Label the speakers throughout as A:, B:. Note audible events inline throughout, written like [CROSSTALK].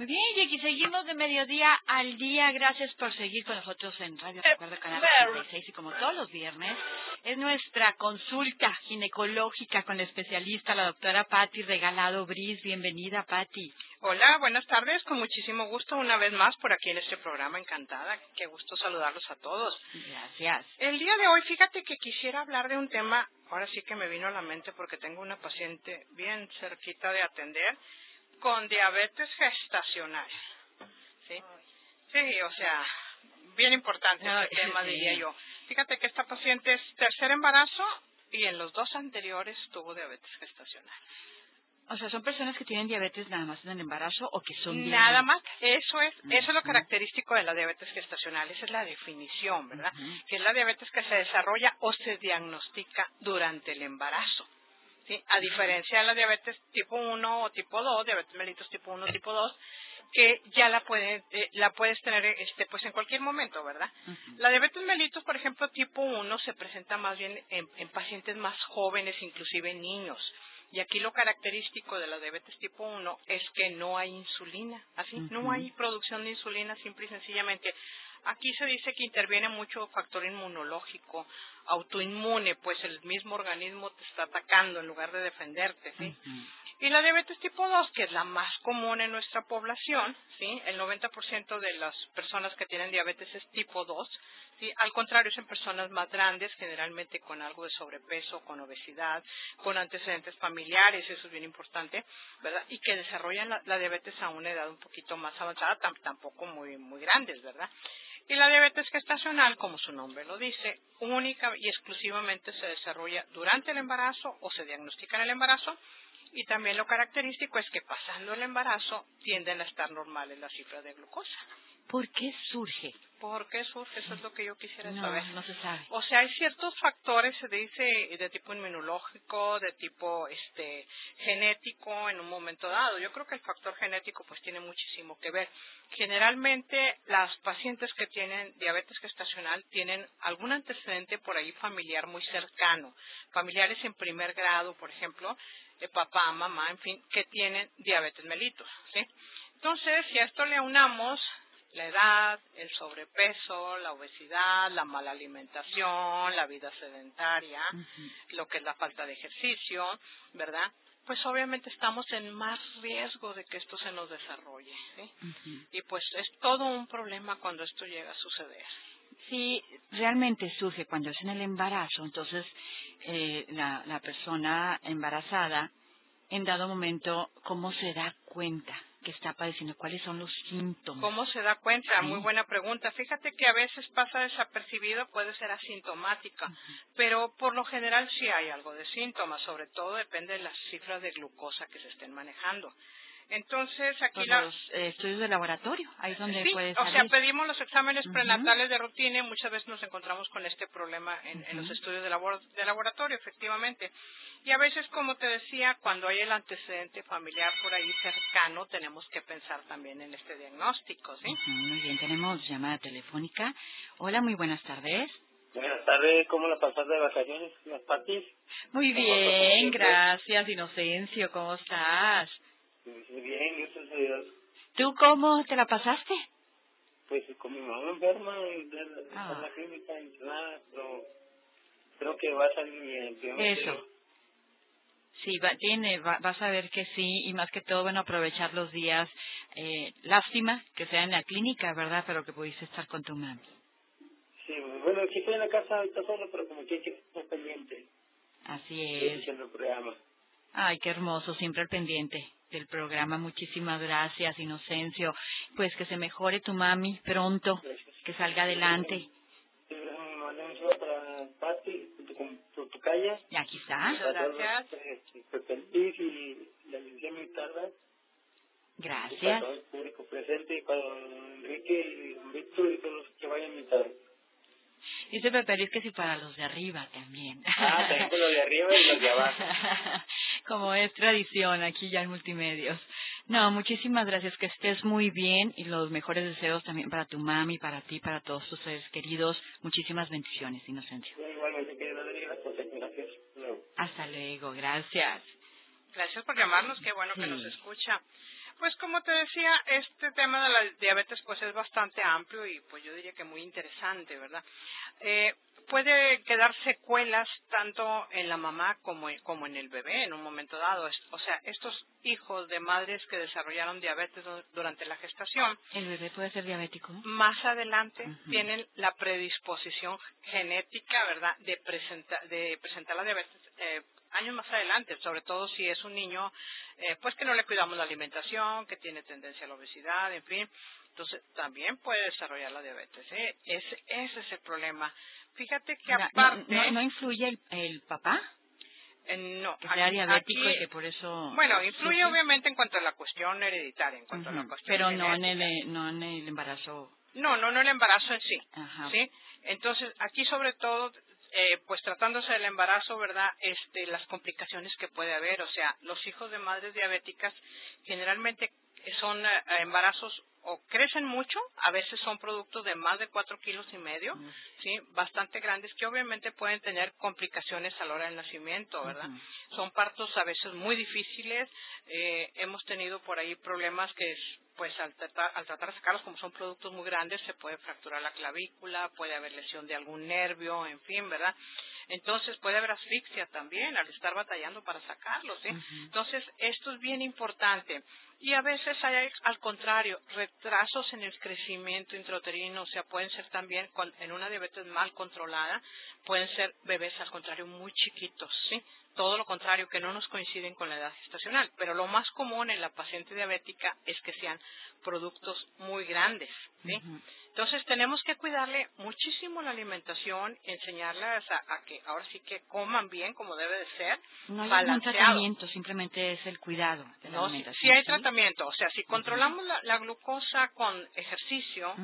A: Muy bien, Jackie, seguimos de mediodía al día. Gracias por seguir con nosotros en Radio Recuerda Canal 86 y como todos los viernes, es nuestra consulta ginecológica con la especialista, la doctora Patti Regalado Bris. Bienvenida, Patti.
B: Hola, buenas tardes. Con muchísimo gusto una vez más por aquí en este programa. Encantada. Qué gusto saludarlos a todos.
A: Gracias.
B: El día de hoy, fíjate que quisiera hablar de un tema, ahora sí que me vino a la mente porque tengo una paciente bien cerquita de atender con diabetes gestacional. ¿Sí? Sí, o sea, bien importante
A: No,
B: este tema,
A: sí.
B: diría yo. Fíjate que esta paciente es tercer embarazo y en los dos anteriores tuvo diabetes gestacional.
A: O sea, ¿son personas que tienen diabetes nada más en el embarazo o que son
B: Nada más, eso es, eso es lo característico de la diabetes gestacional, esa es la definición, ¿verdad? Que es la diabetes que se desarrolla o se diagnostica durante el embarazo. ¿Sí? A diferencia de la diabetes tipo 1 o tipo 2, diabetes mellitus tipo 1 o tipo 2, que ya la puedes, eh, la puedes tener este, pues en cualquier momento, ¿verdad? La diabetes mellitus, por ejemplo, tipo 1 se presenta más bien en, en pacientes más jóvenes, inclusive en niños. Y aquí lo característico de la diabetes tipo 1 es que no hay insulina, así, no hay producción de insulina simple y sencillamente. Aquí se dice que interviene mucho factor inmunológico, autoinmune, pues el mismo organismo te está atacando en lugar de defenderte, ¿sí? Y la diabetes tipo 2, que es la más común en nuestra población, ¿sí? El 90% de las personas que tienen diabetes es tipo 2, ¿sí? Al contrario, son personas más grandes, generalmente con algo de sobrepeso, con obesidad, con antecedentes familiares, eso es bien importante, ¿verdad? Y que desarrollan la, la diabetes a una edad un poquito más avanzada, tam- tampoco muy, muy grandes, ¿verdad? Y la diabetes gestacional, como su nombre lo dice, única y exclusivamente se desarrolla durante el embarazo o se diagnostica en el embarazo. Y también lo característico es que pasando el embarazo tienden a estar normales las cifras de glucosa.
A: ¿Por qué surge?
B: ¿Por qué surge? Eso es lo que yo quisiera
A: No,
B: saber.
A: no se sabe.
B: O sea, hay ciertos factores, se dice, de tipo inmunológico, de tipo este genético en un momento dado. Yo creo que el factor genético pues tiene muchísimo que ver. Generalmente las pacientes que tienen diabetes gestacional tienen algún antecedente por ahí familiar muy cercano, familiares en primer grado, por ejemplo, eh, papá, mamá, en fin, que tienen diabetes mellitus, ¿sí? Entonces, si a esto le unamos la edad, el sobrepeso, la obesidad, la mala alimentación, la vida sedentaria, lo que es la falta de ejercicio, ¿verdad? Pues obviamente estamos en más riesgo de que esto se nos desarrolle, ¿sí? Y pues es todo un problema cuando esto llega a suceder.
A: Si realmente surge cuando es en el embarazo, entonces eh, la, la persona embarazada, en dado momento, ¿cómo se da cuenta que está padeciendo? ¿Cuáles son los síntomas?
B: ¿Cómo se da cuenta?
A: Sí.
B: Muy buena pregunta. Fíjate que a veces pasa desapercibido, puede ser asintomática, pero por lo general sí hay algo de síntomas, sobre todo depende de las cifras de glucosa que se estén manejando. Entonces, aquí la...
A: los eh, estudios de laboratorio, ahí es donde
B: Sí,
A: puede
B: o sea, pedimos los exámenes prenatales de rutina y muchas veces nos encontramos con este problema en, en los estudios de, labor- de laboratorio, efectivamente. Y a veces, como te decía, cuando hay el antecedente familiar por ahí cercano, tenemos que pensar también en este diagnóstico, ¿sí?
A: Muy bien, tenemos llamada telefónica. Hola, muy buenas tardes.
C: Buenas tardes, ¿cómo la pasaste de vacaciones, las patis?
A: Muy bien, gracias, Inocencio, ¿cómo estás?
C: Bien, gracias a Dios.
A: ¿Tú cómo te la pasaste?
C: Pues con mi mamá enferma,
A: Ah.
C: en la clínica internada, pero creo que va a salir bien.
A: Eso. Sí, va, tiene, va- vas a ver que sí, y más que todo, bueno, aprovechar los días. Eh, lástima que sea en la clínica, ¿verdad? Pero que pudiste estar con tu mami.
C: Sí, bueno, aquí estoy en la casa ahorita solo, pero como que hay que estar pendiente.
A: Así es.
C: escuchando el programa.
A: Ay, qué hermoso, siempre al pendiente del programa. Muchísimas gracias, Inocencio. Pues que se mejore tu mami pronto,
C: Gracias.
A: que salga adelante. Y aquí está.
B: Gracias.
C: Militarda.
A: Gracias.
C: para todo el público presente y para Enrique y Víctor y todos los que vayan a invitar.
A: Dice Pepe Luis que sí para los de arriba también.
C: Ah, también con los de arriba y los de abajo. [LAUGHS]
A: Como es tradición aquí ya en Multimedios. No, muchísimas gracias, que estés muy bien y los mejores deseos también para tu mami, para ti, para todos tus seres queridos. Muchísimas bendiciones, Inocencio.
C: No.
A: Hasta luego, gracias.
B: Gracias por llamarnos, qué bueno que nos escucha. Pues como te decía, este tema de la diabetes pues es bastante amplio y pues yo diría que muy interesante, ¿verdad? Eh, puede quedar secuelas tanto en la mamá como, como en el bebé en un momento dado. O sea, estos hijos de madres que desarrollaron diabetes du- durante la gestación,
A: ¿El bebé puede ser diabético?
B: más adelante tienen la predisposición genética, ¿verdad?, de, presenta- de presentar la diabetes eh, años más adelante, sobre todo si es un niño, eh, pues que no le cuidamos la alimentación, que tiene tendencia a la obesidad, en fin. Entonces, también puede desarrollar la diabetes. ¿eh? Ese, ese es el problema. Fíjate que
A: Ahora,
B: aparte...
A: ¿No, no, no influye el, el papá?
B: eh, no,
A: Que sea
B: aquí-
A: diabético
B: aquí-
A: y que por eso...
B: Bueno, influye obviamente en cuanto a la cuestión hereditaria, en cuanto a la cuestión
A: Pero no en, el, no en el embarazo.
B: No, no, no el embarazo en sí.
A: Ajá.
B: ¿sí? Entonces, aquí sobre todo, eh, pues tratándose del embarazo, ¿verdad? Este, las complicaciones que puede haber, o sea, los hijos de madres diabéticas generalmente son eh, embarazos o crecen mucho, a veces son productos de más de cuatro kilos y medio, sí, bastante grandes que obviamente pueden tener complicaciones a la hora del nacimiento, ¿verdad? Son partos a veces muy difíciles, eh, hemos tenido por ahí problemas que pues al tratar, al tratar de sacarlos como son productos muy grandes se puede fracturar la clavícula, puede haber lesión de algún nervio, en fin, ¿verdad? Entonces puede haber asfixia también al estar batallando para sacarlos, ¿sí? Entonces esto es bien importante. Y a veces hay, al contrario, retrasos en el crecimiento intrauterino, o sea, pueden ser también en una diabetes mal controlada, pueden ser bebés al contrario muy chiquitos, ¿sí? Todo lo contrario, que no nos coinciden con la edad gestacional. Pero lo más común en la paciente diabética es que sean productos muy grandes, ¿sí? Entonces tenemos que cuidarle muchísimo la alimentación, enseñarles a, a que ahora sí que coman bien como debe de ser,
A: No hay
B: balanceado.
A: tratamiento, simplemente es el cuidado de la
B: No, sí,
A: alimentación.
B: sí hay
A: ¿sí?
B: tratamiento, o sea, si controlamos la, la glucosa con ejercicio.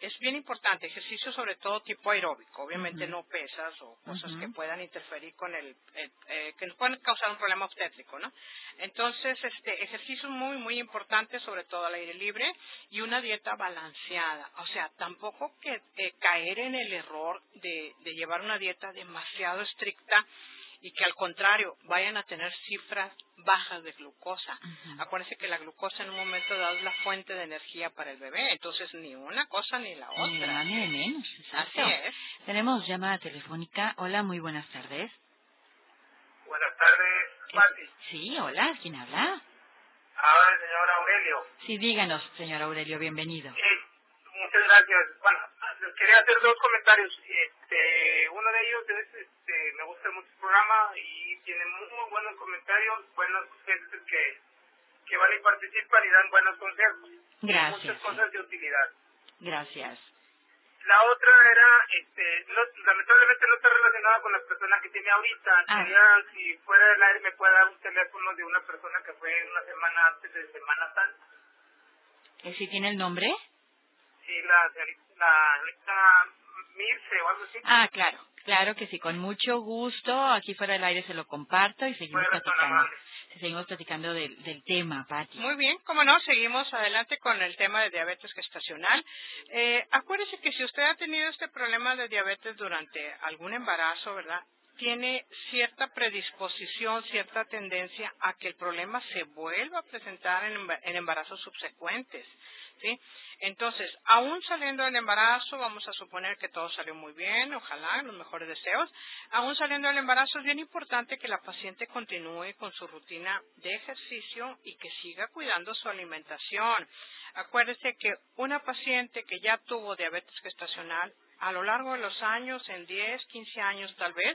B: Es bien importante, ejercicio sobre todo tipo aeróbico, obviamente no pesas o cosas que puedan interferir con el, el- eh, que nos puedan causar un problema obstétrico, ¿no? Entonces, este ejercicio muy muy importante, sobre todo al aire libre y una dieta balanceada, o sea, tampoco que eh, caer en el error de, de llevar una dieta demasiado estricta y que al contrario vayan a tener cifras bajas de glucosa.
A: Ujú.
B: Acuérdense que la glucosa en un momento dado es la fuente de energía para el bebé, entonces ni una cosa ni la
A: Ni
B: otra.
A: más ni de menos,
B: Así es.
A: Tenemos llamada telefónica. Hola, muy buenas tardes.
D: Buenas tardes, Pati.
A: Sí, hola, ¿quién habla?
D: Ahora el señor Aurelio.
A: Sí, díganos, señor Aurelio, bienvenido.
D: Eh, muchas gracias. Bueno, quería hacer dos comentarios. Este, uno de ellos es, este, me gusta mucho el programa y tiene muy, muy buenos comentarios, buenos gentes que, que van y participan y dan buenos consejos.
A: Gracias.
D: Muchas cosas de utilidad.
A: Gracias.
D: La otra era, este, no, lamentablemente no está relacionada con la persona que tiene ahorita.
A: Ah.
D: Quería, si fuera del aire, me puede dar un teléfono de una persona que fue una semana antes de Semana Santa.
A: ¿Eh, ¿Sí tiene el nombre?
D: Sí, la Mirce o algo así.
A: Ah, claro, claro que sí, con mucho gusto. Aquí fuera del aire se lo comparto y seguimos platicando. Seguimos platicando del, del tema, Pati.
B: Muy bien, como no, seguimos adelante con el tema de diabetes gestacional. Eh, acuérdese que si usted ha tenido este problema de diabetes durante algún embarazo, ¿verdad? Tiene cierta predisposición, cierta tendencia a que el problema se vuelva a presentar en embarazos subsecuentes, Entonces, aún saliendo del embarazo, vamos a suponer que todo salió muy bien, ojalá, los mejores deseos. Aún saliendo del embarazo, es bien importante que la paciente continúe con su rutina de ejercicio y que siga cuidando su alimentación. Acuérdese que una paciente que ya tuvo diabetes gestacional, a lo largo de los años, en 10, 15 años tal vez,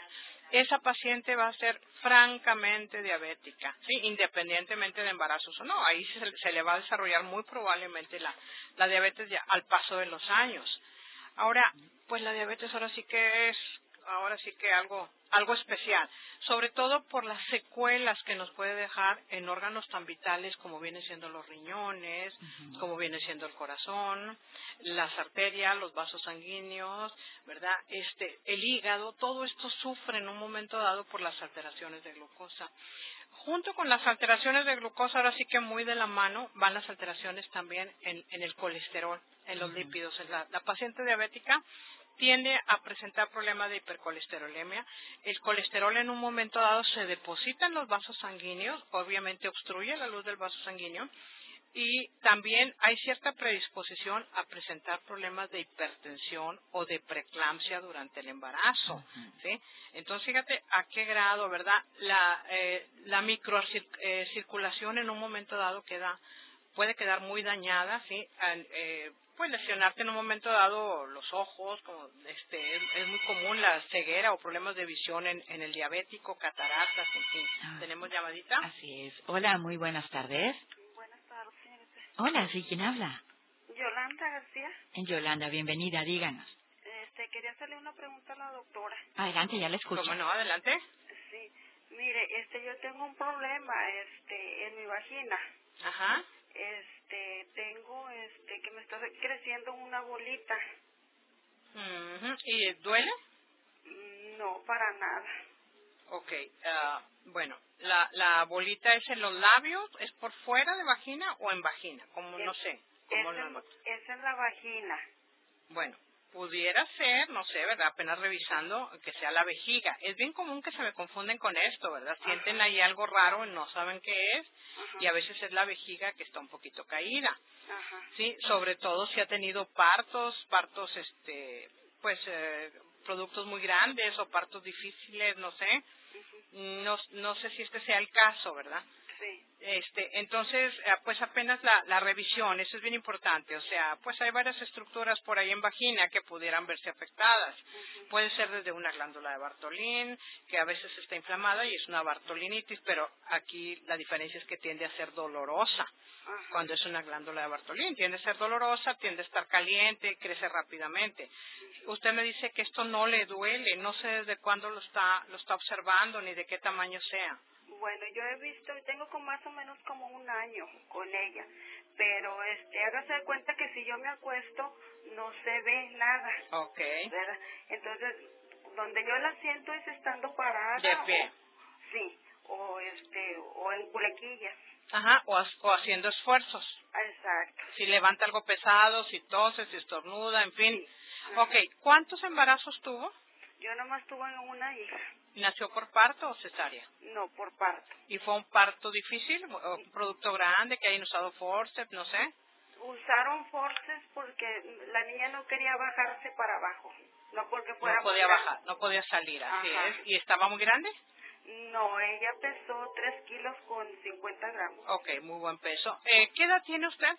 B: esa paciente va a ser francamente diabética, independientemente de embarazos o no. Ahí se, se le va a desarrollar muy probablemente la, la diabetes ya al paso de los años. Ahora, pues la diabetes ahora sí que es ahora sí que algo algo especial, sobre todo por las secuelas que nos puede dejar en órganos tan vitales como vienen siendo los riñones, como viene siendo el corazón, las arterias, los vasos sanguíneos, ¿verdad? Este, el hígado, todo esto sufre en un momento dado por las alteraciones de glucosa. Junto con las alteraciones de glucosa, ahora sí que muy de la mano van las alteraciones también en, el colesterol, en los lípidos. la paciente diabética tiende a presentar problemas de hipercolesterolemia. El colesterol en un momento dado se deposita en los vasos sanguíneos, obviamente obstruye la luz del vaso sanguíneo y también hay cierta predisposición a presentar problemas de hipertensión o de preeclampsia durante el embarazo, ¿sí? Entonces, fíjate a qué grado, ¿verdad? La, eh, la microcirculación en un momento dado queda puede quedar muy dañada, ¿sí? Eh, puede lesionarte en un momento dado los ojos, como este, es, muy común la ceguera o problemas de visión en, el diabético, cataratas, en fin. Ah. ¿Tenemos llamadita?
A: Así es. Hola, muy buenas tardes.
E: Buenas tardes, señorita.
A: Hola, ¿sí? ¿Quién habla?
E: Yolanda García.
A: En Yolanda, bienvenida, díganos.
E: Este, quería hacerle una pregunta a la doctora.
A: Adelante, ya la escucho.
B: ¿Cómo no? Adelante.
E: Sí. Mire, este, yo tengo un problema, este, en mi vagina.
B: Ajá
E: este tengo este que me está creciendo una bolita.
B: Y duele
E: no para nada.
B: Ok, uh, bueno la la bolita es en los labios es por fuera de vagina o en vagina como no sé
E: como es, es en la vagina.
B: Bueno pudiera ser, no sé, ¿verdad? Apenas revisando que sea la vejiga. Es bien común que se me confunden con esto, ¿verdad? Sienten ahí algo raro y no saben qué es y a veces es la vejiga que está un poquito caída. Sí, sobre todo si ha tenido partos, partos este pues eh, productos muy grandes o partos difíciles, no sé. No no sé si este sea el caso, ¿verdad? Este, entonces, eh, pues apenas la, la, revisión, eso es bien importante. O sea, pues hay varias estructuras por ahí en vagina que pudieran verse afectadas. Puede ser desde una glándula de Bartolín, que a veces está inflamada y es una bartolinitis, pero aquí la diferencia es que tiende a ser dolorosa. Cuando es una glándula de Bartolín, tiende a ser dolorosa, tiende a estar caliente, crece rápidamente. Usted me dice que esto no le duele, no sé desde cuándo lo está, lo está observando ni de qué tamaño sea.
E: Bueno, yo he visto, tengo como más o menos como un año con ella, pero este, hágase de cuenta que si yo me acuesto no se ve nada.
B: Ok.
E: ¿verdad? Entonces, donde yo la siento es estando parada.
B: De pie.
E: sí, o este, o en culequillas.
B: Ajá, o, o haciendo esfuerzos.
E: Exacto.
B: Si levanta algo pesado, si tose, si estornuda, en fin. Ok, ¿cuántos embarazos tuvo?
E: Yo nomás tuve una hija.
B: ¿Nació por parto o cesárea?
E: No, por parto.
B: ¿Y fue un parto difícil? ¿O un producto grande que hayan usado forceps? No sé.
E: Usaron forceps porque la niña no quería bajarse para abajo. No porque fuera
B: No podía bajar, no podía salir, así es. ¿Y estaba muy grande?
E: No, ella pesó 3 kilos con 50 gramos.
B: Ok, muy buen peso. Eh, ¿Qué edad tiene usted?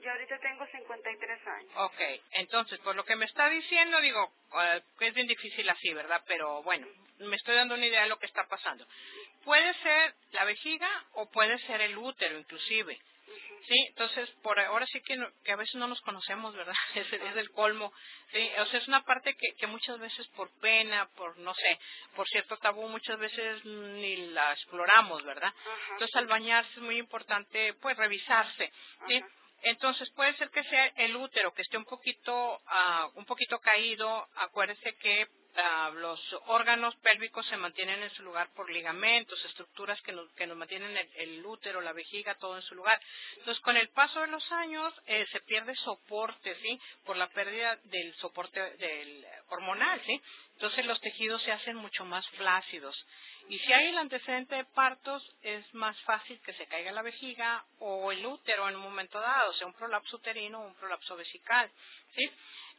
E: Yo ahorita tengo 53 años.
B: Ok, entonces, por lo que me está diciendo, digo, eh, es bien difícil así, ¿verdad? Pero bueno, me estoy dando una idea de lo que está pasando. Puede ser la vejiga o puede ser el útero, inclusive. Sí, entonces por ahora sí que, que a veces no nos conocemos, ¿verdad? [LAUGHS] Es, es el colmo. Sí, o sea, es una parte que, que muchas veces por pena, por no sé, por cierto tabú, muchas veces ni la exploramos, ¿verdad? Entonces al bañarse es muy importante, pues, revisarse. ¿sí? Entonces puede ser que sea el útero que esté un poquito, uh, un poquito caído. Acuérdese que uh, los órganos pélvicos se mantienen en su lugar por ligamentos, estructuras que nos, que nos mantienen el, el, útero, la vejiga, todo en su lugar. Entonces con el paso de los años eh, se pierde soporte, ¿sí? Por la pérdida del soporte del hormonal, ¿sí? Entonces los tejidos se hacen mucho más flácidos. Y si hay el antecedente de partos, es más fácil que se caiga la vejiga o el útero en un momento dado, sea un prolapso uterino o un prolapso vesical. ¿sí?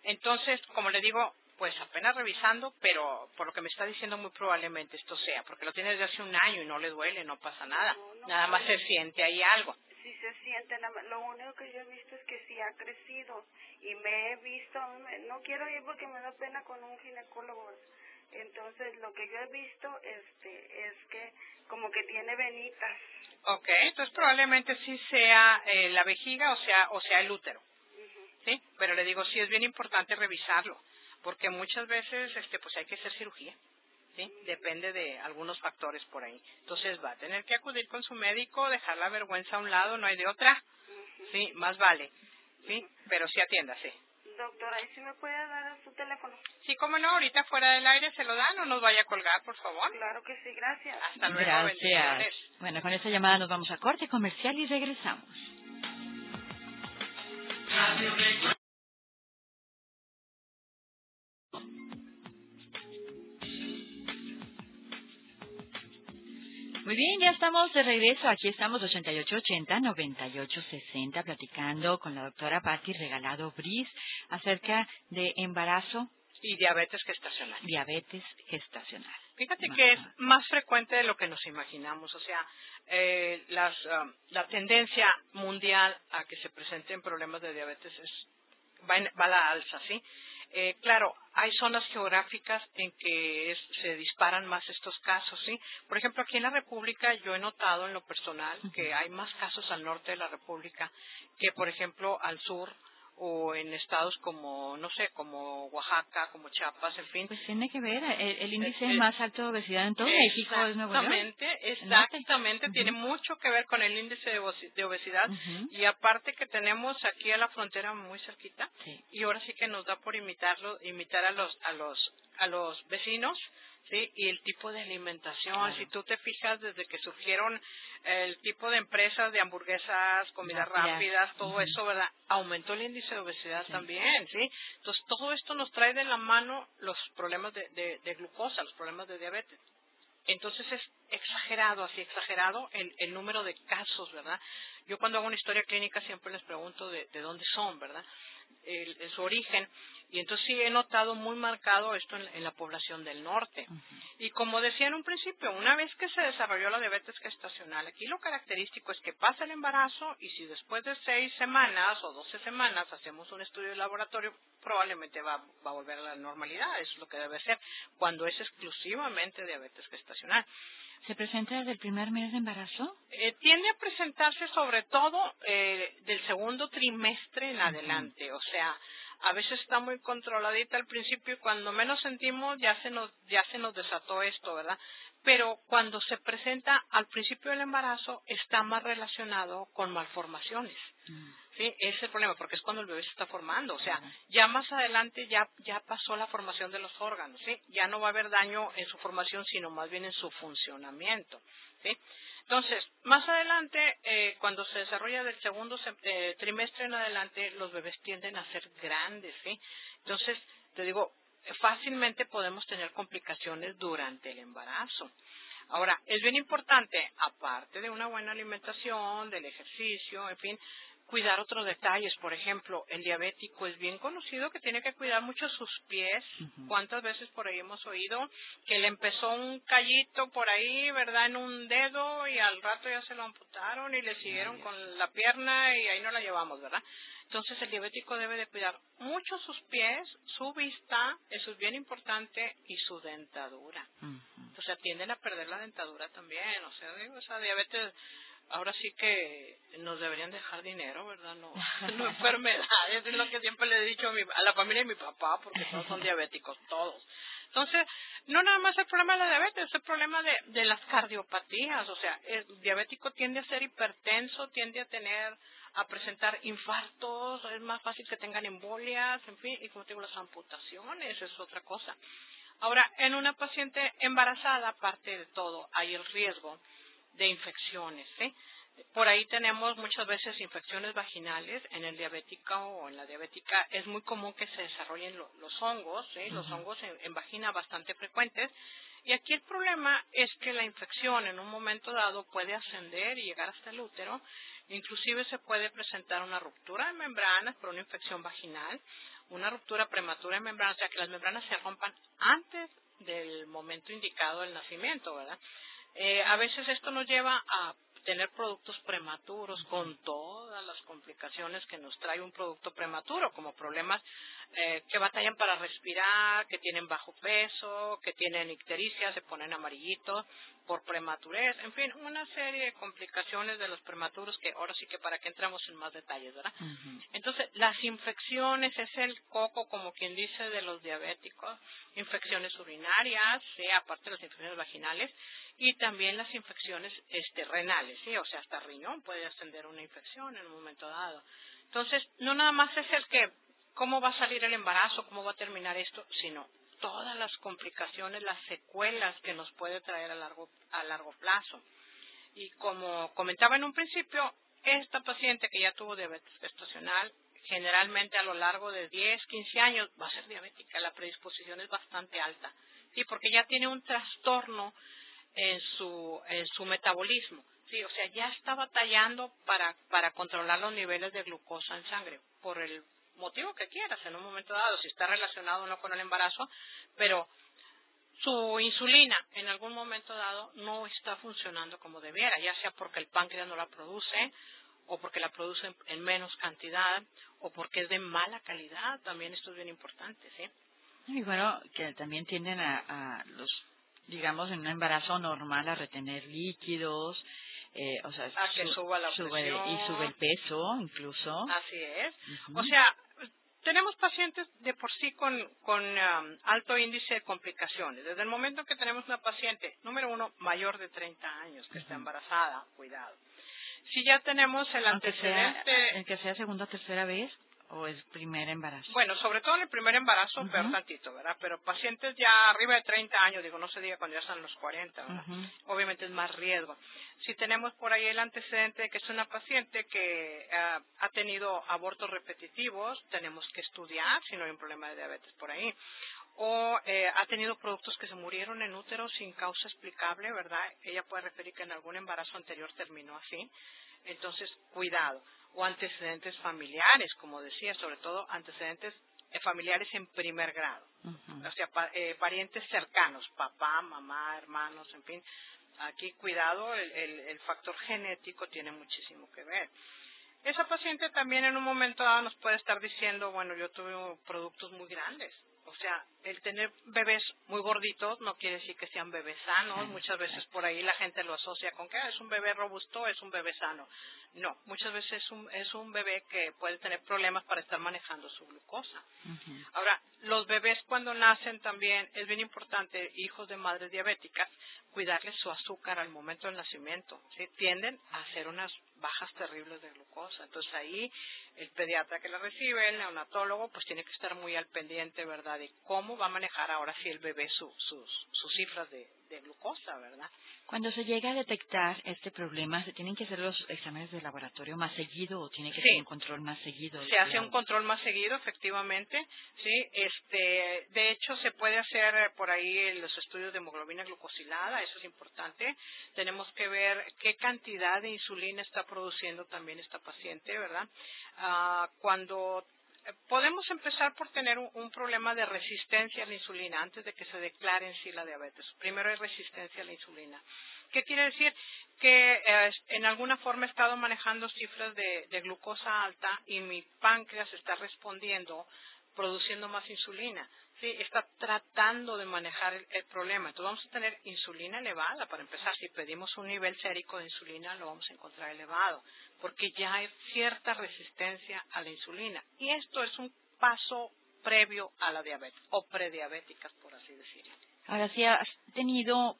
B: Entonces, como le digo, pues apenas revisando, pero por lo que me está diciendo muy probablemente esto sea, porque lo tiene desde hace un año y no le duele, no pasa nada. nada más se siente ahí algo.
E: Sí se siente, lo único que yo he visto es que sí ha crecido y me he visto, no quiero ir porque me da pena con un ginecólogo entonces, lo que yo he visto este, es que como que tiene venitas.
B: Ok, entonces probablemente sí sea eh, la vejiga o sea, o sea el útero. ¿Sí? Pero le digo, sí es bien importante revisarlo porque muchas veces este pues hay que hacer cirugía. ¿Sí? Depende de algunos factores por ahí. Entonces va a tener que acudir con su médico, dejar la vergüenza a un lado, no hay de otra. Sí, más vale. Sí, pero sí atiéndase.
E: Doctora, ¿y si me puede dar su teléfono?
B: Sí, cómo no, ahorita fuera del aire se lo dan, no nos vaya a colgar, por favor.
E: Claro que sí, gracias.
B: Hasta luego,
A: Gracias.
B: bendiciones.
A: Bueno, con esta llamada nos vamos a corte comercial y regresamos. Muy bien, ya estamos de regreso. Aquí estamos 8880-9860 platicando con la doctora Patti Regalado Bris acerca de embarazo,
B: Y diabetes gestacional.
A: diabetes gestacional.
B: Fíjate que es más frecuente de lo que nos imaginamos, o sea, eh, las, ah, la tendencia mundial a que se presenten problemas de diabetes es va, en- va a la alza, ¿sí? Eh, claro, hay zonas geográficas en que es- se disparan más estos casos, ¿sí? Por ejemplo, aquí en la República yo he notado en lo personal que hay más casos al norte de la República que, por ejemplo, al sur o en estados como, no sé, como Oaxaca, como Chiapas, en fin,
A: Pues tiene que ver, el, el índice
B: Eh, eh,
A: más alto de obesidad en todo México es Nuevo León.
B: Exactamente, exactamente, tiene mucho que ver con el índice de obesidad. Y aparte que tenemos aquí a la frontera muy cerquita
A: Sí.
B: y ahora sí que nos da por imitarlo, imitar a los a los a los vecinos, sí, y el tipo de alimentación.
A: Claro.
B: Si tú te fijas desde que surgieron el tipo de empresas de hamburguesas, comidas
A: Rápidas.
B: rápidas, todo eso, ¿verdad? Aumentó el índice de obesidad
A: Sí.
B: también, ¿sí? Entonces todo esto nos trae de la mano los problemas de, de, de glucosa, los problemas de diabetes. Entonces es exagerado, así exagerado el, el número de casos, ¿verdad? Yo cuando hago una historia clínica siempre les pregunto de, de dónde son, ¿verdad? El- el- su origen. Y entonces sí he notado muy marcado esto en, en la población del norte. Y como decía en un principio, una vez que se desarrolló la diabetes gestacional, aquí lo característico es que pasa el embarazo y si después de seis semanas o doce semanas hacemos un estudio de laboratorio, probablemente va, va a volver a la normalidad. Eso es lo que debe ser cuando es exclusivamente diabetes gestacional.
A: ¿Se presenta desde el primer mes de embarazo?
B: Eh, tiende a presentarse sobre todo eh, del segundo trimestre en adelante, o sea, a veces está muy controladita al principio y cuando menos sentimos ya se nos ya se nos desató esto, ¿verdad? Pero cuando se presenta al principio del embarazo está más relacionado con malformaciones. Sí, ese es el problema, porque es cuando el bebé se está formando. O sea, ya más adelante ya, ya pasó la formación de los órganos, ¿sí? Ya no va a haber daño en su formación, sino más bien en su funcionamiento, ¿sí? Entonces, más adelante, eh, cuando se desarrolla del segundo eh, trimestre en adelante, los bebés tienden a ser grandes, ¿sí? Entonces, te digo, fácilmente podemos tener complicaciones durante el embarazo. Ahora, es bien importante, aparte de una buena alimentación, del ejercicio, en fin, cuidar otros detalles. Por ejemplo, el diabético es bien conocido que tiene que cuidar mucho sus pies. ¿Cuántas veces por ahí hemos oído que le empezó un callito por ahí, verdad, en un dedo y al rato ya se lo amputaron y le siguieron con la pierna y ahí no la llevamos, ¿verdad? Entonces el diabético debe de cuidar mucho sus pies, su vista, eso es bien importante, y su dentadura. O sea, tienden a perder la dentadura también. O sea, digo, esa diabetes, ahora sí que nos deberían dejar dinero, ¿verdad? No, [LAUGHS] no enfermedades, es lo que siempre le he dicho a, mi- a la familia de mi papá, porque todos son [LAUGHS] diabéticos, todos. Entonces, no nada más el problema de la diabetes, es el problema de, de las cardiopatías. O sea, el diabético tiende a ser hipertenso, tiende a tener, a presentar infartos, es más fácil que tengan embolias, en fin, y como te digo, las amputaciones, es otra cosa. Ahora, en una paciente embarazada, aparte de todo, hay el riesgo de infecciones, ¿sí? Por ahí tenemos muchas veces infecciones vaginales en el diabético o en la diabética. Es muy común que se desarrollen lo- los hongos, ¿sí? los hongos en, en vagina bastante frecuentes. Y aquí el problema es que la infección en un momento dado puede ascender y llegar hasta el útero. Inclusive se puede presentar una ruptura de membranas por una infección vaginal, una ruptura prematura de membranas, o sea que las membranas se rompan antes del momento indicado del nacimiento, ¿verdad? Eh, a veces esto nos lleva a tener productos prematuros con todas las complicaciones que nos trae un producto prematuro, como problemas eh, que batallan para respirar, que tienen bajo peso, que tienen ictericia, se ponen amarillitos, por prematurez, en fin, una serie de complicaciones de los prematuros que ahora sí que para que entramos en más detalles, ¿verdad? Entonces, las infecciones es el coco, como quien dice, de los diabéticos, infecciones urinarias, aparte de las infecciones vaginales, y también las infecciones este, renales, sí, o sea, hasta riñón puede ascender una infección en un momento dado. Entonces, no nada más es el que, cómo va a salir el embarazo, cómo va a terminar esto, sino todas las complicaciones, las secuelas que nos puede traer a largo, a largo plazo. Y como comentaba en un principio, esta paciente que ya tuvo diabetes gestacional, generalmente a lo largo de 10, 15 años va a ser diabética, la predisposición es bastante alta. Sí, porque ya tiene un trastorno en su, en su metabolismo. Sí, o sea, ya está batallando para, para controlar los niveles de glucosa en sangre por el motivo que quieras en un momento dado, si está relacionado o no con el embarazo, pero su insulina en algún momento dado no está funcionando como debiera, ya sea porque el páncreas no la produce o porque la produce en menos cantidad o porque es de mala calidad, también esto es bien importante, ¿sí?
A: Y bueno, que también tienden a, los, digamos, en un embarazo normal a retener líquidos, eh, o sea,
B: que suba la
A: sube, y sube el peso incluso.
B: Así es. O sea, tenemos pacientes de por sí con, um, alto índice de complicaciones. Desde el momento que tenemos una paciente, número uno, mayor de 30 años, que está embarazada, cuidado. Si ya tenemos el antecedente...
A: el que sea segunda o tercera vez, o es primer embarazo?
B: Bueno, sobre todo en el primer embarazo, uh tantito, ¿verdad? Pero pacientes ya arriba de 30 años, digo, no se diga cuando ya están los 40, ¿verdad? Obviamente es más riesgo. Si tenemos por ahí el antecedente de que es una paciente que eh, ha tenido abortos repetitivos, tenemos que estudiar si no hay un problema de diabetes por ahí. O eh, ha tenido productos que se murieron en útero sin causa explicable, ¿verdad? Ella puede referir que en algún embarazo anterior terminó así. Entonces, cuidado o antecedentes familiares, como decía, sobre todo antecedentes eh, familiares en primer grado, o sea, eh, parientes cercanos, papá, mamá, hermanos, en fin. Aquí, cuidado, el, el, factor genético tiene muchísimo que ver. Esa paciente también en un momento dado nos puede estar diciendo, bueno, yo tuve productos muy grandes, o sea, el tener bebés muy gorditos no quiere decir que sean bebés sanos. Muchas veces por ahí la gente lo asocia con que ah, es un bebé robusto, es un bebé sano. No, muchas veces es un, es un bebé que puede tener problemas para estar manejando su glucosa. Ahora, los bebés cuando nacen también es bien importante, hijos de madres diabéticas, cuidarles su azúcar al momento del nacimiento. ¿sí? Tienden a hacer unas bajas terribles de glucosa. Entonces ahí el pediatra que la recibe, el neonatólogo, pues tiene que estar muy al pendiente, ¿verdad? De cómo va a manejar ahora sí el bebé sus, sus cifras de, de glucosa, ¿verdad?
A: Cuando se llega a detectar este problema, ¿se tienen que hacer los exámenes de laboratorio más seguido o tiene que ser un control más seguido?
B: Se hace un control más seguido, efectivamente, sí. Este, de hecho, se puede hacer por ahí los estudios de hemoglobina glucosilada, eso es importante. Tenemos que ver qué cantidad de insulina está produciendo también esta paciente, ¿verdad? Ah, cuando podemos empezar por tener un, problema de resistencia a la insulina antes de que se declare en sí la diabetes. Primero hay resistencia a la insulina. ¿Qué quiere decir? Que eh, en alguna forma he estado manejando cifras de, glucosa alta y mi páncreas está respondiendo produciendo más insulina. Sí, está tratando de manejar el, problema. Entonces vamos a tener insulina elevada para empezar. Si pedimos un nivel sérico de insulina, lo vamos a encontrar elevado, porque ya hay cierta resistencia a la insulina. Y esto es un paso previo a la diabetes, o prediabéticas, por así decirlo.
A: Ahora, si has tenido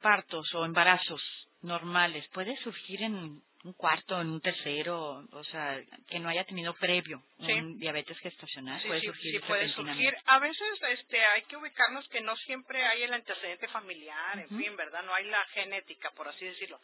A: partos o embarazos normales, ¿puede surgir en un cuarto, en un tercero, o sea, que no haya tenido previo un diabetes gestacional,
B: sí,
A: puede
B: sí,
A: surgir.
B: Sí, puede surgir. A veces este, hay que ubicarnos que no siempre hay el antecedente familiar, en fin, ¿verdad? No hay la genética, por así decirlo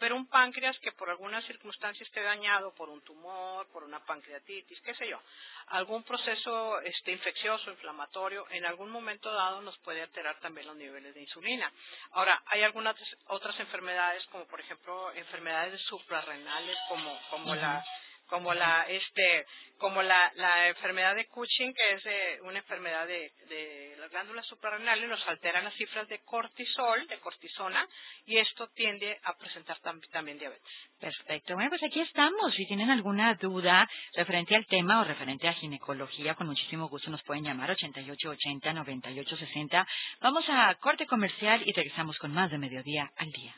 B: pero un páncreas que por alguna circunstancia esté dañado por un tumor, por una pancreatitis, qué sé yo, algún proceso este, infeccioso, inflamatorio, en algún momento dado nos puede alterar también los niveles de insulina. Ahora, hay algunas otras enfermedades, como por ejemplo enfermedades suprarrenales, como, como la como la este como la, la enfermedad de Cushing que es una enfermedad de, de las glándulas suprarrenales nos alteran las cifras de cortisol, de cortisona, y esto tiende a presentar también diabetes.
A: Perfecto. Bueno, pues aquí estamos. Si tienen alguna duda referente al tema o referente a ginecología, con muchísimo gusto nos pueden llamar 8880-9860. Vamos a corte comercial y regresamos con más de mediodía al día.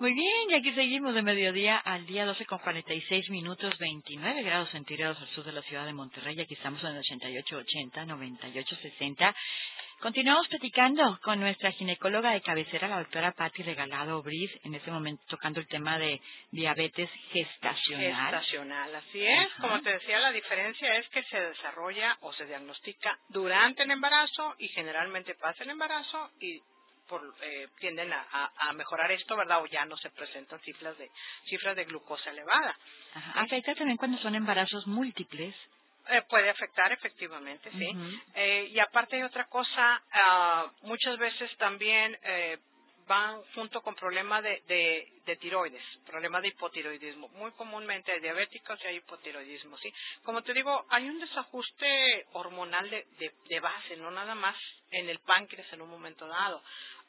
A: Muy bien, y aquí seguimos de mediodía al día 12 con 46 minutos, 29 grados centígrados al sur de la ciudad de Monterrey. Aquí estamos en el 8880, 9860. Continuamos platicando con nuestra ginecóloga de cabecera, la doctora Patti Regalado Briz, en este momento tocando el tema de diabetes gestacional.
B: Gestacional, así es. Como te decía, la diferencia es que se desarrolla o se diagnostica durante el embarazo y generalmente pasa el embarazo y eh, tienden a, mejorar esto, ¿verdad? O ya no se presentan cifras de cifras de glucosa elevada.
A: Afecta también cuando son embarazos múltiples.
B: Eh, puede afectar, efectivamente, sí. Eh, y aparte hay otra cosa, ah, muchas veces también van junto con problemas de, de, tiroides, problemas de hipotiroidismo. Muy comúnmente hay diabéticos y hay hipotiroidismo, ¿sí? Como te digo, hay un desajuste hormonal de, de, base, no nada más en el páncreas en un momento dado.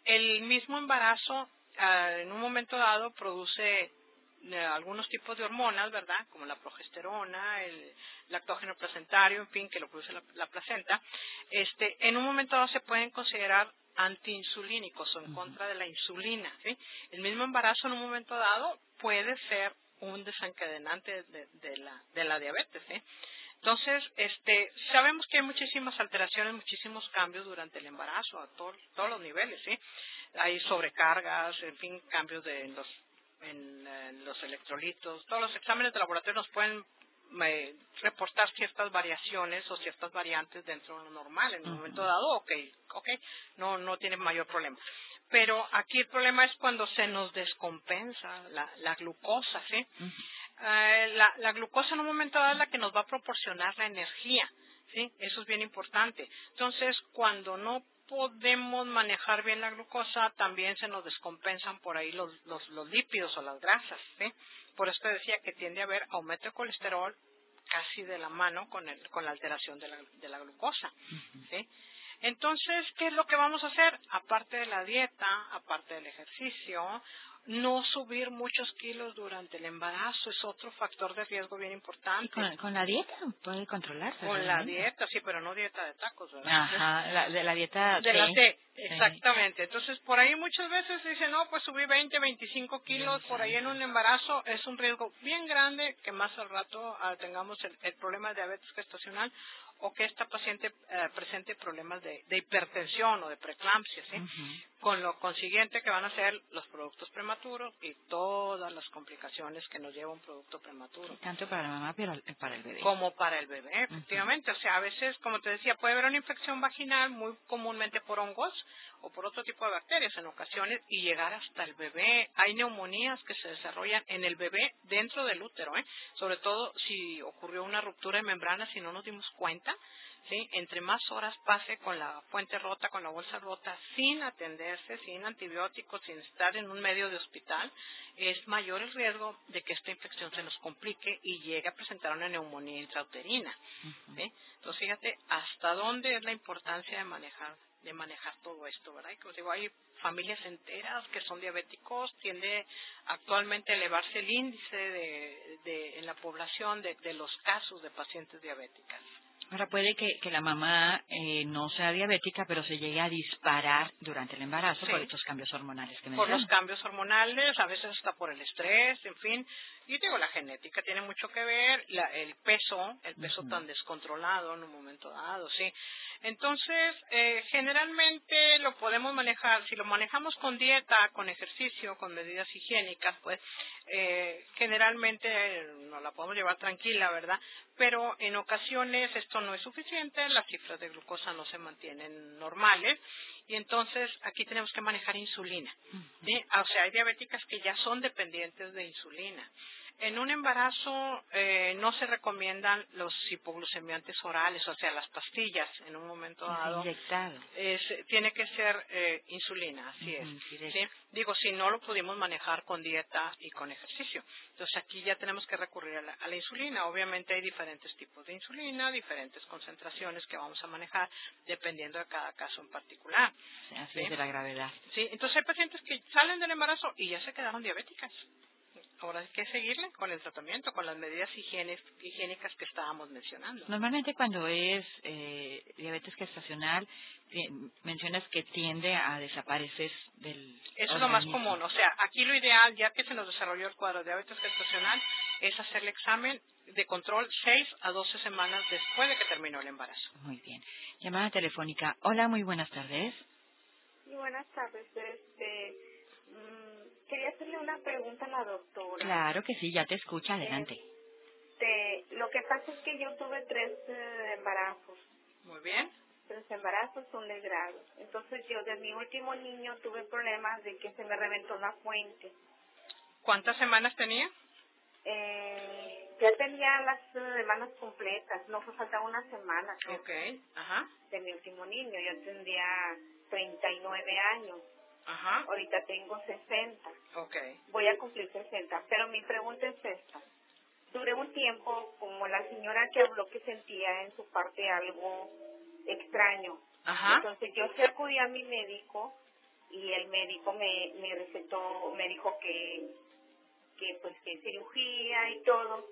B: El mismo embarazo, ah, en un momento dado, produce eh, algunos tipos de hormonas, ¿verdad? Como la progesterona, el lactógeno placentario, en fin, que lo produce la, placenta. Este, en un momento dado se pueden considerar antiinsulínicos o en contra de la insulina, ¿sí? El mismo embarazo en un momento dado puede ser un desencadenante de, la, de la diabetes, ¿sí? Entonces, este, sabemos que hay muchísimas alteraciones, muchísimos cambios durante el embarazo a todos los niveles, ¿sí? Hay sobrecargas, en fin, cambios de los, en, los electrolitos. Todos los exámenes de laboratorio nos pueden eh, reportar ciertas variaciones o ciertas variantes dentro de lo normal. En un momento dado, ok, ok, no, no tiene mayor problema. Pero aquí el problema es cuando se nos descompensa la, la glucosa, ¿sí? Eh, la, la, glucosa en un momento dado es la que nos va a proporcionar la energía, ¿sí? Eso es bien importante. Entonces, cuando no podemos manejar bien la glucosa, también se nos descompensan por ahí los, los, los lípidos o las grasas, ¿sí? Por eso te decía que tiende a haber aumento de colesterol casi de la mano con, el, con la alteración de la, de la glucosa, ¿sí? Entonces, ¿qué es lo que vamos a hacer? Aparte de la dieta, aparte del ejercicio, no subir muchos kilos durante el embarazo es otro factor de riesgo bien importante.
A: Con, la dieta puede controlarse.
B: Con la dieta, sí, pero no dieta de tacos, ¿verdad?
A: Ajá, de la dieta
B: De la T, exactamente. Entonces, por ahí muchas veces dicen, no, pues subí 20, 25 kilos por ahí en un embarazo, es un riesgo bien grande que más al rato ah, tengamos el, problema de diabetes gestacional o que esta paciente eh, presente problemas de, hipertensión o de preeclampsia, ¿sí? Con lo consiguiente que van a ser los productos prematuros y todas las complicaciones que nos lleva un producto prematuro.
A: Tanto para la mamá como para el bebé.
B: Como para el bebé, efectivamente. O sea, a veces, como te decía, puede haber una infección vaginal muy comúnmente por hongos o por otro tipo de bacterias en ocasiones y llegar hasta el bebé. Hay neumonías que se desarrollan en el bebé dentro del útero, ¿eh? sobre todo si ocurrió una ruptura de membrana, si no nos dimos cuenta. ¿Sí? Entre más horas pase con la fuente rota, con la bolsa rota, sin atenderse, sin antibióticos, sin estar en un medio de hospital, es mayor el riesgo de que esta infección se nos complique y llegue a presentar una neumonía intrauterina. Entonces, fíjate hasta dónde es la importancia de manejar de manejar todo esto, ¿verdad? Y como digo, hay familias enteras que son diabéticos, tiende actualmente a elevarse el índice de, de en la población de, de los casos de pacientes diabéticas.
A: Ahora puede que, que la mamá eh, no sea diabética, pero se llegue a disparar durante el embarazo por estos cambios hormonales que
B: Por los cambios hormonales, a veces hasta por el estrés, en fin. Y digo, la genética tiene mucho que ver, la, el peso, el peso tan descontrolado en un momento dado, sí. Entonces, eh, generalmente lo podemos manejar, si lo manejamos con dieta, con ejercicio, con medidas higiénicas, pues eh, generalmente nos la podemos llevar tranquila, ¿verdad? Pero en ocasiones esto no es suficiente, las cifras de glucosa no se mantienen normales y entonces aquí tenemos que manejar insulina. O sea, hay diabéticas que ya son dependientes de insulina. En un embarazo eh, no se recomiendan los hipoglucemiantes orales, o sea, las pastillas en un momento dado.
A: Inyectado.
B: Es, tiene que ser eh, insulina, así es. Digo, si no lo pudimos manejar con dieta y con ejercicio. Entonces aquí ya tenemos que recurrir a la, a la insulina. Obviamente hay diferentes tipos de insulina, diferentes concentraciones que vamos a manejar dependiendo de cada caso en particular.
A: Así
B: Sí.
A: es de la gravedad.
B: Sí, entonces hay pacientes que salen del embarazo y ya se quedaron diabéticas. Ahora hay que seguirle con el tratamiento, con las medidas higienes- higiénicas que estábamos mencionando.
A: Normalmente cuando es eh, diabetes gestacional, ti- mencionas que tiende a desaparecer del
B: Eso es lo más común. O sea, aquí lo ideal, ya que se nos desarrolló el cuadro de diabetes gestacional, es hacer el examen de control 6 a 12 semanas después de que terminó el embarazo.
A: Muy bien. Llamada telefónica. Hola, muy buenas tardes.
F: Y buenas tardes. Este, quería hacerle una pregunta a la doctora.
A: Claro que sí, ya te escucha, adelante.
F: Este, lo que pasa es que yo tuve tres eh, embarazos,
B: Muy bien.
F: tres embarazos son de grado. Entonces yo de mi último niño tuve problemas de que se me reventó la fuente.
B: ¿Cuántas semanas tenía?
F: Eh, ya tenía las semanas completas, no fue faltaba una semana creo,
B: Ok. Ajá.
F: de mi último niño. Yo tendría 39 años,
B: Ajá.
F: ahorita tengo 60.
B: Ok.
F: voy a cumplir 60. Pero mi pregunta es esta. Duré un tiempo como la señora que habló que sentía en su parte algo extraño.
B: Ajá.
F: Entonces yo sí acudí a mi médico y el médico me, me recetó, me dijo que, que pues que cirugía y todo.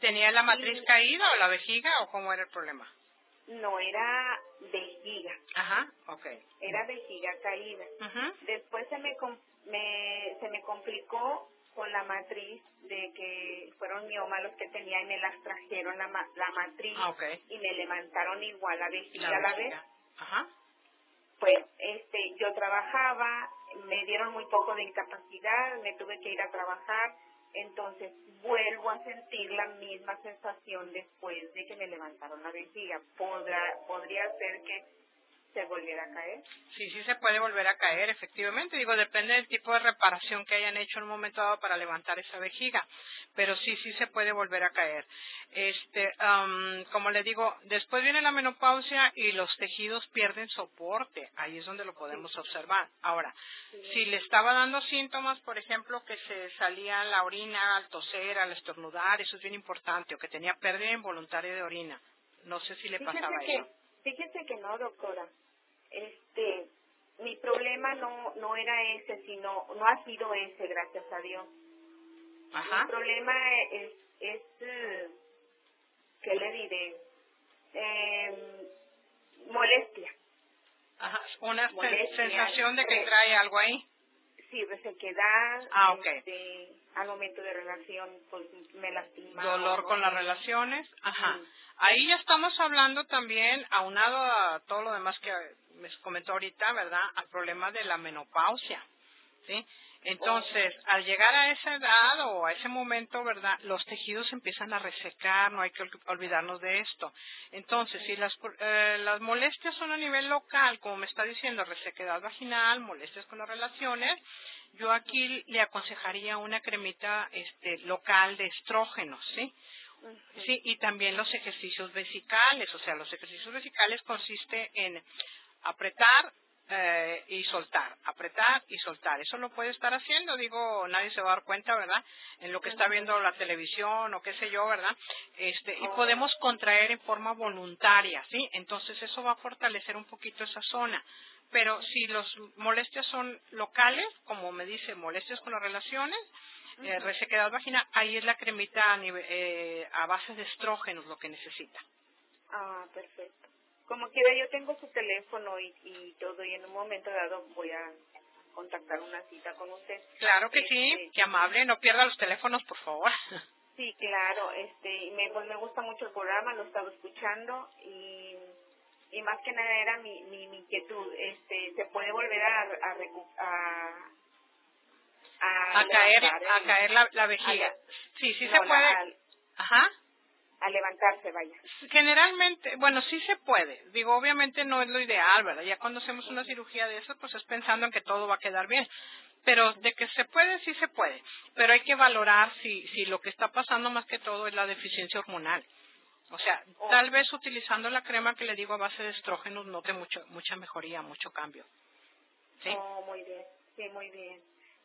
B: ¿Tenía la matriz caída o la vejiga o cómo era el problema?
F: No era vejiga,
B: Ajá. Ok.
F: era vejiga caída.
B: Ujú.
F: Después se me, me- se me complicó con la matriz de que fueron miomas los que tenía y me las trajeron la, ma- la matriz
B: Ah,
F: y me levantaron igual la vejiga
B: La
F: a la vez.
B: Ajá.
F: Pues este, yo trabajaba, me dieron muy poco de incapacidad, me tuve que ir a trabajar, entonces vuelvo a sentir la misma sensación después de que me levantaron la vejiga. ¿Podrá, ¿Podría ser que se volviera a caer?
B: Sí, sí se puede volver a caer, efectivamente. Digo, depende del tipo de reparación que hayan hecho en un momento dado para levantar esa vejiga. Pero sí, sí se puede volver a caer. Este, am, como le digo, después viene la menopausia y los tejidos pierden soporte. Ahí es donde lo podemos observar. Ahora, si le estaba dando síntomas, por ejemplo, que se salía la orina al toser, al estornudar, eso es bien importante, o que tenía pérdida involuntaria de orina. No sé si le pasaba
F: que,
B: eso.
F: fíjese que no, doctora. Este, mi problema no, no era ese, sino, no ha sido ese, gracias a Dios.
B: Ajá.
F: Mi problema es, es eh, ¿qué le diré? Eh, molestia.
B: Ajá. Una
F: Molestia,
B: sensación de que trae algo ahí.
F: Sí, resequedad.
B: Ah, ok.
F: este, al momento de relación, pues me lastima.
B: dolor con las relaciones, ajá.
F: Sí.
B: Ahí ya estamos hablando también, aunado a todo lo demás que me comentó ahorita, ¿verdad? Al problema de la menopausia, ¿sí? Entonces, al llegar a esa edad o a ese momento, ¿verdad? Los tejidos empiezan a resecar, no hay que ol- olvidarnos de esto. Entonces, si las, eh, las molestias son a nivel local, como me está diciendo, resequedad vaginal, molestias con las relaciones, yo aquí le aconsejaría una cremita este, local de estrógenos, ¿sí? Sí, y también los ejercicios vesicales, o sea, los ejercicios vesicales consiste en apretar eh, y soltar, apretar y soltar. Eso lo puede estar haciendo, digo, nadie se va a dar cuenta, ¿verdad? En lo que está viendo la televisión o qué sé yo, ¿verdad? Este, y podemos contraer en forma voluntaria, ¿sí? Entonces eso va a fortalecer un poquito esa zona. Pero si los molestias son locales, como me dice, molestias con las relaciones, eh, resequedad vaginal, ahí es la cremita a, eh, a base de estrógenos lo que necesita.
F: Ah, perfecto. Como quiera, yo tengo su teléfono y, y todo, y en un momento dado voy a contactar una cita con usted.
B: Claro que sí,
F: Este,
B: qué amable, no pierda los teléfonos, por favor. [LAUGHS]
F: Sí, claro, este, me, pues me gusta mucho el programa, lo he estado escuchando y, y más que nada era mi, mi, mi inquietud, este, se puede volver a, a, recu- a,
B: A caer, a caer la, la vejiga.
F: a la-
B: Sí, sí
F: no,
B: se puede. Ajá.
F: A levantarse, vaya.
B: Generalmente, bueno, sí se puede. Digo, obviamente no es lo ideal, ¿verdad? Ya cuando hacemos una cirugía de eso, pues es pensando en que todo va a quedar bien. Pero de que se puede, sí se puede. Pero hay que valorar si, si lo que está pasando más que todo es la deficiencia hormonal. O sea,
F: Oh.
B: tal vez utilizando la crema que le digo a base de estrógenos note mucho, mucha mejoría, mucho cambio. ¿Sí?
F: Oh, muy bien, sí, muy bien.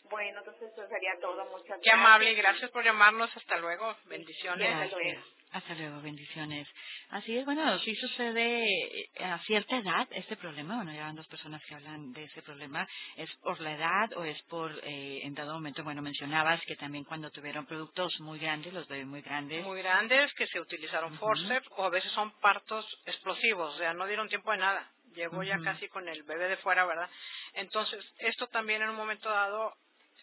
F: Bueno, entonces eso sería todo. Muchas
B: Qué
F: gracias.
B: amable y gracias por llamarnos. Hasta luego. Bendiciones.
A: Hasta luego, bendiciones. Así es, bueno, sí sucede eh, a cierta edad este problema. Bueno, ya van dos personas que hablan de ese problema. ¿Es por la edad o es por, eh, en dado momento, bueno, mencionabas que también cuando tuvieron productos muy grandes, los bebés muy grandes,
B: Muy grandes que se utilizaron forceps o a veces son partos explosivos. O sea, no dieron tiempo de nada. Llegó ya casi con el bebé de fuera, ¿verdad? Entonces, esto también en un momento dado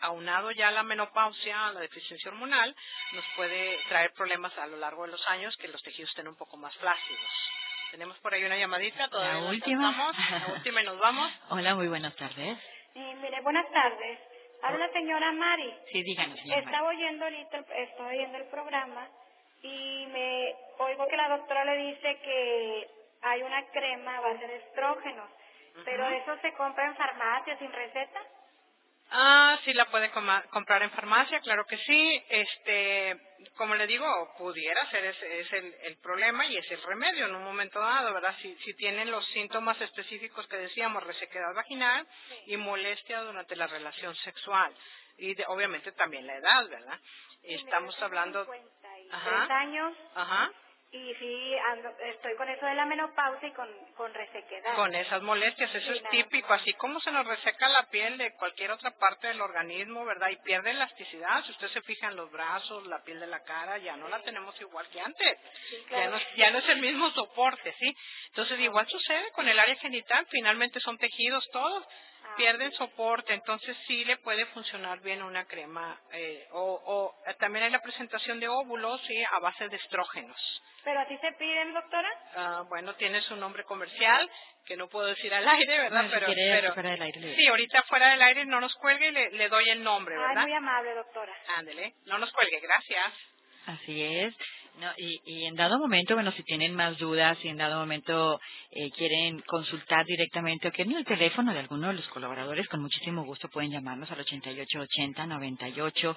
B: aunado ya a la menopausia, a la deficiencia hormonal, nos puede traer problemas a lo largo de los años que los tejidos estén un poco más flácidos. Tenemos por ahí una llamadita, todavía
A: La última.
B: alcanzamos. la última y nos vamos. [LAUGHS]
A: Hola, muy buenas tardes.
G: Sí, mire, buenas tardes. Habla la señora Mari.
A: Sí, díganos, señora Mari.
G: Estaba oyendo ahorita, el- estoy oyendo el programa y me oigo que la doctora le dice que hay una crema a base de estrógenos, pero eso se compra en farmacia sin receta.
B: Ah, sí la puede comprar en farmacia, claro que sí. Este, como le digo, pudiera ser ese es el, el problema y es el remedio en un momento dado, ¿verdad? Si, si tienen los síntomas específicos que decíamos, resequedad vaginal y molestia durante la relación sexual. Y de- obviamente también la edad, ¿verdad? Estamos hablando...
G: 53
B: Ajá.
G: años
B: Ajá.
G: Y sí, ando- estoy con eso de la menopausia y con, con resequedad.
B: Con esas molestias, eso
G: Sí,
B: es típico, así como se nos reseca la piel de cualquier otra parte del organismo, ¿verdad? Y pierde elasticidad, si usted se fija en los brazos, la piel de la cara, ya no la tenemos igual que antes, ya, no, ya no es el mismo soporte, ¿sí? Entonces igual sucede con el área genital, finalmente son tejidos todos,
G: Ah,
B: pierden soporte, entonces sí le puede funcionar bien una crema, eh, o, o eh, también hay la presentación de óvulos, ¿sí? A base de estrógenos.
G: ¿Pero así se piden, doctora?
B: Ah, bueno, tiene su nombre comercial, que no puedo decir al aire, ¿verdad? Pero,
A: quiere,
B: pero
A: fuera del aire le-
B: sí, ahorita fuera del aire no nos cuelgue y le, le doy el nombre,
G: Ay,
B: ¿verdad?
G: muy amable, doctora.
B: Ándele, no nos cuelgue, gracias.
A: Así es. No, y, en dado momento, bueno, si tienen más dudas, si en dado momento eh, quieren consultar directamente o quieren el teléfono de alguno de los colaboradores, con muchísimo gusto pueden llamarnos al 8880-9860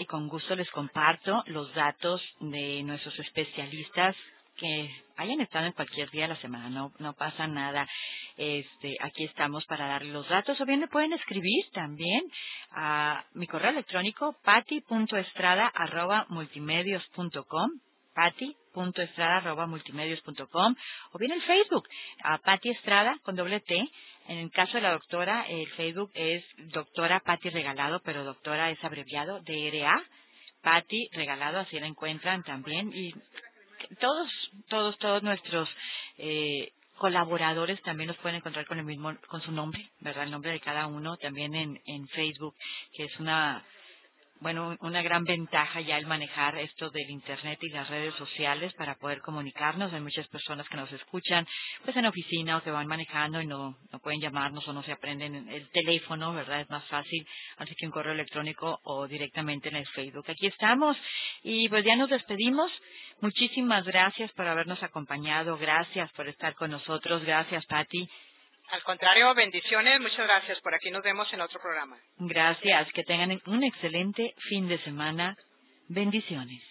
A: y con gusto les comparto los datos de nuestros especialistas que hayan estado en cualquier día de la semana, no, no pasa nada. Este, aquí estamos para darle los datos o bien le pueden escribir también a mi correo electrónico pati.estrada@multimedios.com pati.estrada@multimedios.com o bien el Facebook a Pati Estrada con doble T. En el caso de la doctora, el Facebook es doctora Pati Regalado, pero doctora es abreviado DRA. Pati Regalado, así la encuentran también todos, todos, todos nuestros eh, colaboradores también los pueden encontrar con el mismo, con su nombre, ¿verdad? El nombre de cada uno también en, en Facebook, que es una, bueno, una gran ventaja ya el manejar esto del Internet y las redes sociales para poder comunicarnos. Hay muchas personas que nos escuchan, pues en oficina o que van manejando y no, no pueden llamarnos o no se aprenden el teléfono, ¿verdad? Es más fácil, así que un correo electrónico o directamente en el Facebook. Aquí estamos y pues ya nos despedimos. Muchísimas gracias por habernos acompañado, gracias por estar con nosotros, gracias Patti,
B: Al contrario, bendiciones, muchas gracias. Por aquí nos vemos en otro programa.
A: gracias, que tengan un excelente fin de semana, bendiciones.